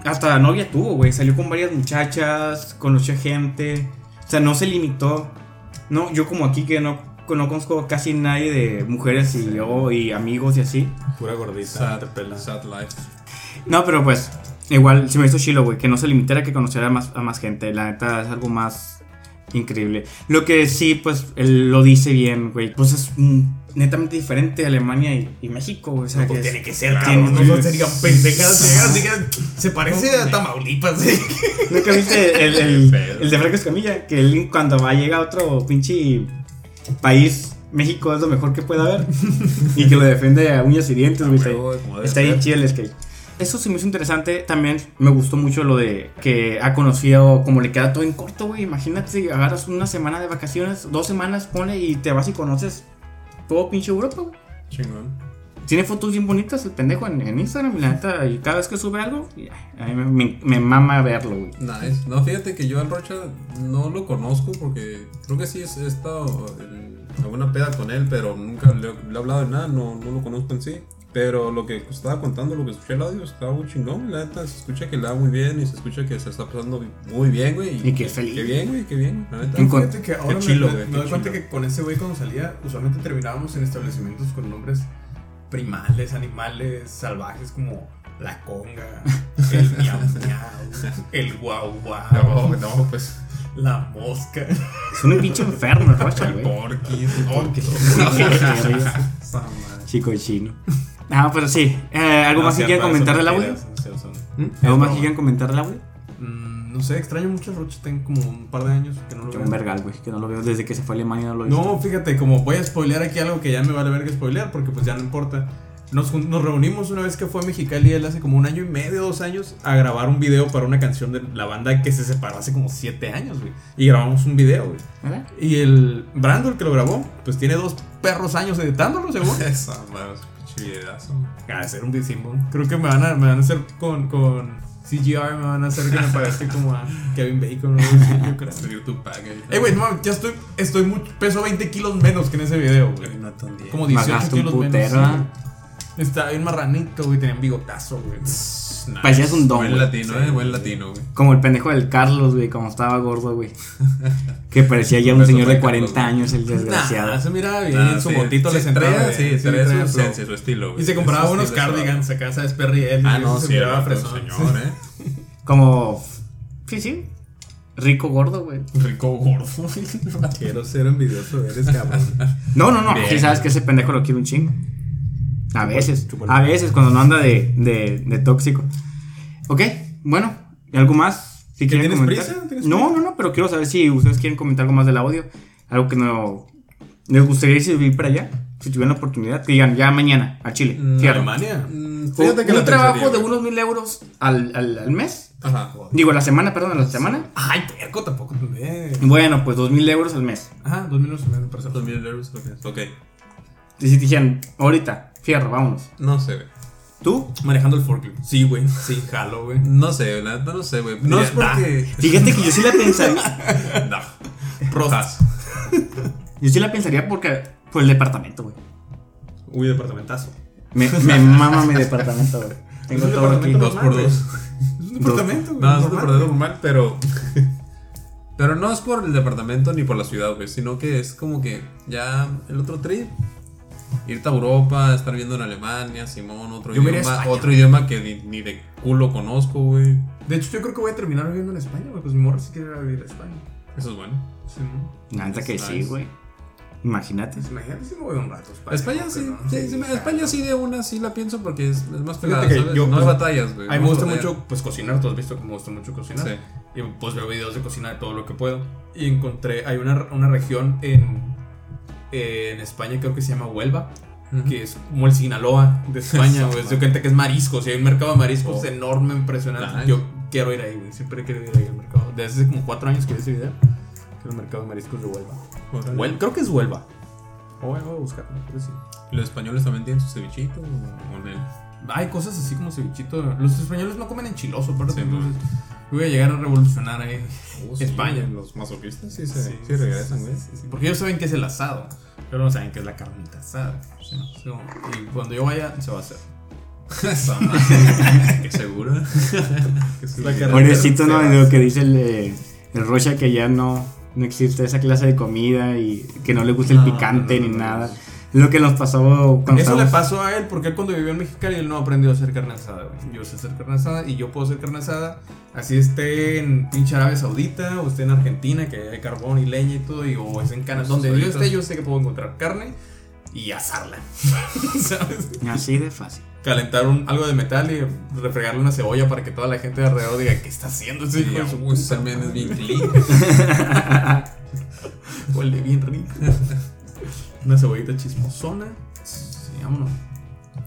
hasta novia tuvo, güey. Salió con varias muchachas, conoció gente. O sea, no se limitó. No, yo como aquí que no, no conozco casi nadie de mujeres y yo y amigos y así. Pura gordita, Sad, te pela. sad life. No, pero pues, igual se me hizo chilo, güey, que no se limitara a que conociera a más, a más gente. La neta es algo más increíble. Lo que sí, pues, él lo dice bien, güey. Pues es mm, netamente diferente de Alemania y, y México, güey. O sea, Pues que tiene es- que ser, tiene- cabrón. No serían pendejadas. llegan, digan, Se parece a Tamaulipas, eh. ¿Nunca viste el, el, Pedo. el de Franco Escamilla? Que él cuando va llega otro pinche país, México es lo mejor que puede haber. y que lo defiende a uñas y dientes, güey. debe Está bien chido el skate. Eso sí me hizo interesante. También me gustó mucho lo de que ha conocido, como le queda todo en corto, güey. Imagínate agarras una semana de vacaciones, dos semanas, pone y te vas y conoces todo pinche Europa, güey. Chingón. Tiene fotos bien bonitas el pendejo en, en Instagram y la neta, y cada vez que sube algo, a mí me, me- me mama verlo, güey. Nice. No, fíjate que yo al Rocha no lo conozco porque creo que sí he estado en alguna peda con él, pero nunca le, le he hablado de nada, no, no lo conozco en sí. Pero lo que estaba contando, lo que escuché el audio, estaba muy chingón. La neta, se escucha que le da muy bien y se escucha que se está pasando muy bien, güey. Y que feliz. Qué bien, güey, qué bien. La neta. Fíjate que ahora me- chilo, me, me qué doy cuenta que con ese güey cuando salía, usualmente terminábamos en establecimientos con nombres primales, animales, salvajes como la conga, el miau miau, el guau guau, No, no, pues. la mosca, Es un pinche enfermo el Rocha, güey. porky. porky. esa madre. Chico chino. Ah, pero sí. Eh, ¿Algo No, más que quieran comentar del audio? ¿Algo más que quieran comentar del audio? No sé, extraño mucho a Roche, tengo como un par de años que no lo Que veo. un vergal, güey. Que no lo veo desde que se fue a Alemania, no lo he visto. No, fíjate, como voy a spoilear aquí algo que ya me vale verga spoilear, porque pues ya no importa. Nos, jun- nos reunimos una vez que fue a Mexicali, él hace como un año y medio, dos años, a grabar un video para una canción de la banda que se separó hace como siete años, güey. Y grabamos un video, güey. ¿Verdad? Y el Brando, el que lo grabó, pues tiene dos perros años editándolo, según. Esa madre, es pinche videazo. a hacer un Simón. Creo que me van a, me van a hacer con, con CGR, me van a hacer que me parezca como a Kevin Bacon o algo así, yo creo. El YouTube pack. Eh, güey, no, ya estoy, estoy mucho, peso 20 kilos menos que en ese video, güey. No tan bien. Como 18 Magaste un kilos menos. Estaba bien marranito, güey, tenía un bigotazo, güey. Parecías un don, Buen güey. latino, Sí, eh, buen latino, güey. Como el pendejo del Carlos, güey, como estaba gordo, güey. Que parecía ya un señor de Carlos, 40 güey. años, el desgraciado. Nah, se miraba bien, Ah, su sí, motito sí, le sentaba traía, bien, Sí, sí, traía su esencia, su estilo, güey. Y se compraba Su unos cardigans acá, ¿sabes? Perry Ellis, Ah, y no, se miraba fresón. señor, eh. Como. Sí, sí. Rico gordo, güey. Rico gordo. Quiero ser envidioso, eres cabrón. No, no, no. Sí sabes que ese pendejo lo quiere un chingo. A veces. A veces, cuando no anda de, de, de tóxico. Ok, bueno. ¿y ¿Algo más? Si quieren tienes comentar. prisa? ¿Tienes No, no, no, pero quiero saber si ustedes quieren comentar algo más del audio. Algo que no. ¿Les gustaría irse a vivir para allá? Si tuvieran la oportunidad. Que digan, ya mañana, a Chile. Mm. Alemania. Mm, O Fíjate que un trabajo pensaría, de unos mil euros al, al, al mes. Ajá. Digo, a la semana, perdón, a la semana. Ay, perco, tampoco. Eh. Bueno, pues dos mil euros al mes. Ajá, dos minutos me parece. Dos mil euros, es. Ok. Y si te dijeran, ahorita, fierro, vámonos. No sé, güey. ¿Tú? Manejando el forklift. Sí, güey. Sí, jalo, güey. No sé, la neta no sé, güey. No es porque. Fíjate que yo sí la pensaría. No. Prostas. Yo sí la pensaría porque. Por el departamento, güey. Uy, departamentazo. Me, me mama mi departamento, güey. Tengo todo aquí. Dos por dos. Es un departamento, güey. No, es un departamento normal, pero. Pero no es por el departamento ni por la ciudad, güey. Sino que es como que ya el otro trip. Irte a Europa, estar viendo en Alemania, Simón, otro Yo idioma. España. Otro idioma que ni, ni de culo conozco, güey. De hecho, yo creo que voy a terminar viviendo en España, güey. Pues mi morra sí quiere ir a vivir a España. Eso es bueno. Sí, neta que sí, güey. Imagínate. Pues imagínate si me voy un rato a España. Sí, Pero no, sí, sí, me- España sí de una sí la pienso porque es, es más que ¿sabes? yo- no hay batallas, güey. A mí me gusta mucho pues cocinar, tú has visto que me gusta mucho cocinar. Sí. Y pues veo videos de cocina de todo lo que puedo. Y encontré, hay una, una región en, en España, creo que se llama Huelva, que es como el Sinaloa de España, güey. Se cuenta que es mariscos, y hay un mercado de mariscos Oh. enorme, impresionante. Nice. Yo quiero ir ahí, güey. Siempre he querido ir ahí al mercado. Desde hace como cuatro años que vi ese video. Que el mercado de mariscos de Huelva. Órale. Huel- creo que es Huelva. O voy a buscar, creo que sí. ¿Y ¿Los españoles también tienen su cevichito o él? Hay cosas así como cevichito. Los españoles no comen enchiloso, pero Sí, entonces voy a llegar a revolucionar ahí. Oh, sí, España. Los masoquistas sí, se, sí, regresan, güey. Sí, sí, Porque ellos saben que es el asado, pero no saben que es la carnita asada. Sí, no, sí, y cuando yo vaya, se va a hacer. Qué seguro. Qué seguro. La carretera Pobrecito, ¿no? lo que dice el, eh, el Rocha que ya no, no existe esa clase de comida y que no le gusta el picante no, no, ni no, nada. Lo que nos pasó cuando Eso le pasó a él porque él cuando vivió en Mexicali él no aprendió a hacer carne asada. güey. Yo sé hacer carne asada y yo puedo hacer carne asada. Así esté en pinche Arabia Saudita o esté en Argentina que hay carbón y leña y todo. Y, o es en Canadá. Donde yo esté yo sé que puedo encontrar carne y asarla. ¿Sabes? Así de fácil. Calentar un, algo de metal y refregarle una cebolla para que toda la gente de alrededor diga ¿qué está haciendo ese Sí, hijo puta también es madre?" bien clean. Huele bien rico. Una cebollita chismosona. Sí, vámonos.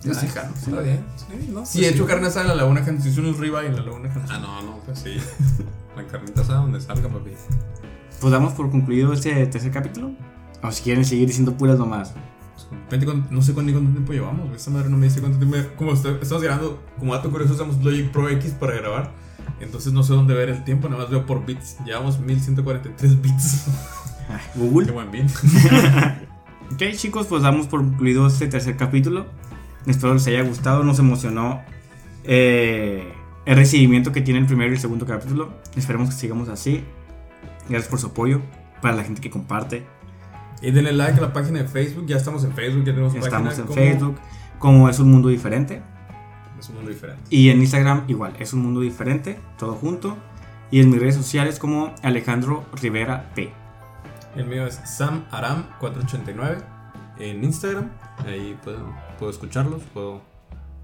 Yo sí, jalo, sí. Está bien. Sí, no, Sí, pues he hecho carne asada en la Laguna Kansas. Hice unos ribeye en la Laguna Kansas. Ah, no, no, pues sí. La carnita asada donde salga, papi. Pues damos por concluido este tercer capítulo. O si quieren seguir diciendo puras nomás. Depende cuán- no sé cuánto, cuánto tiempo llevamos. Esta madre no me dice cuánto tiempo. Como estoy- estamos grabando, como dato curioso, usamos Logic Pro X para grabar. Entonces no sé dónde ver el tiempo, nada más veo por bits. Llevamos 1143 bits. Ay, Qué Google. buen beat. Ok, chicos, pues damos por concluido este tercer capítulo. Espero les haya gustado. Nos emocionó eh, el recibimiento que tiene el primero y el segundo capítulo. Esperemos que sigamos así. Gracias por su apoyo. Para la gente que comparte. Y denle like a la página de Facebook. Ya estamos en Facebook, ya tenemos Estamos página en como- Facebook. Como es un mundo diferente. Es un mundo diferente. Y en Instagram igual, es un mundo diferente, todo junto. Y en mis redes sociales como Alejandro Rivera P. El mío es SamAram489 en Instagram. Ahí puedo, puedo escucharlos, puedo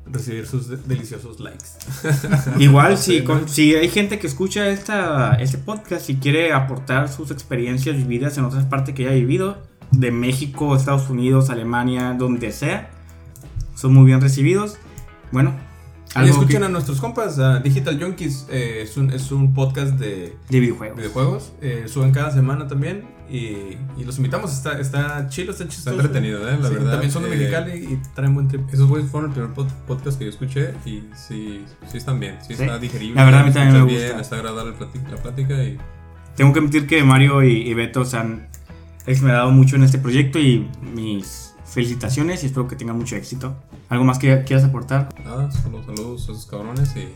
recibir sus de- deliciosos likes. Igual, si, con- si hay gente que escucha esta, este podcast y quiere aportar sus experiencias vividas en otras partes que haya vivido, de México, Estados Unidos, Alemania, donde sea, son muy bien recibidos. Bueno, Y escuchen que- a nuestros compas, a Digital Junkies, eh, es, un, es un podcast de de videojuegos. videojuegos. eh, suben cada semana también y, y los invitamos. Está, está chido, está chistoso. Está entretenido, ¿eh? La Sí, verdad. También son de eh, Mexicali y traen buen trip. Esos güeyes fueron el primer pod- podcast que yo escuché y sí, sí están bien. Sí, Sí. está digerible. La verdad, a mí también me gusta. bien, Está agradable la plática, la plática y Tengo que admitir que Mario y, y Beto se han esmerado mucho en este proyecto y mis felicitaciones y espero que tengan mucho éxito. ¿Algo más que quieras aportar? nada, solo saludos a esos cabrones y,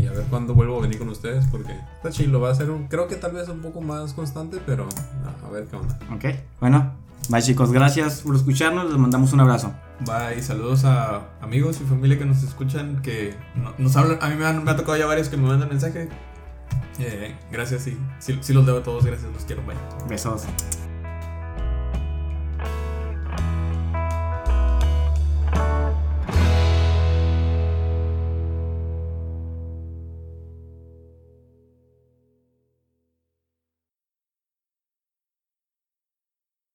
y a ver cuándo vuelvo a venir con ustedes porque está chido. Va a ser un, creo que tal vez un poco más constante, pero no, a ver qué onda. Ok, bueno, bye chicos, gracias por escucharnos, les mandamos un abrazo. Bye, saludos a amigos y familia que nos escuchan, que no- nos hablan. A mí me, han- me ha tocado ya varios que me mandan mensaje. Eh, gracias, sí, sí, sí los debo a todos, gracias, los quiero, bye. Besos.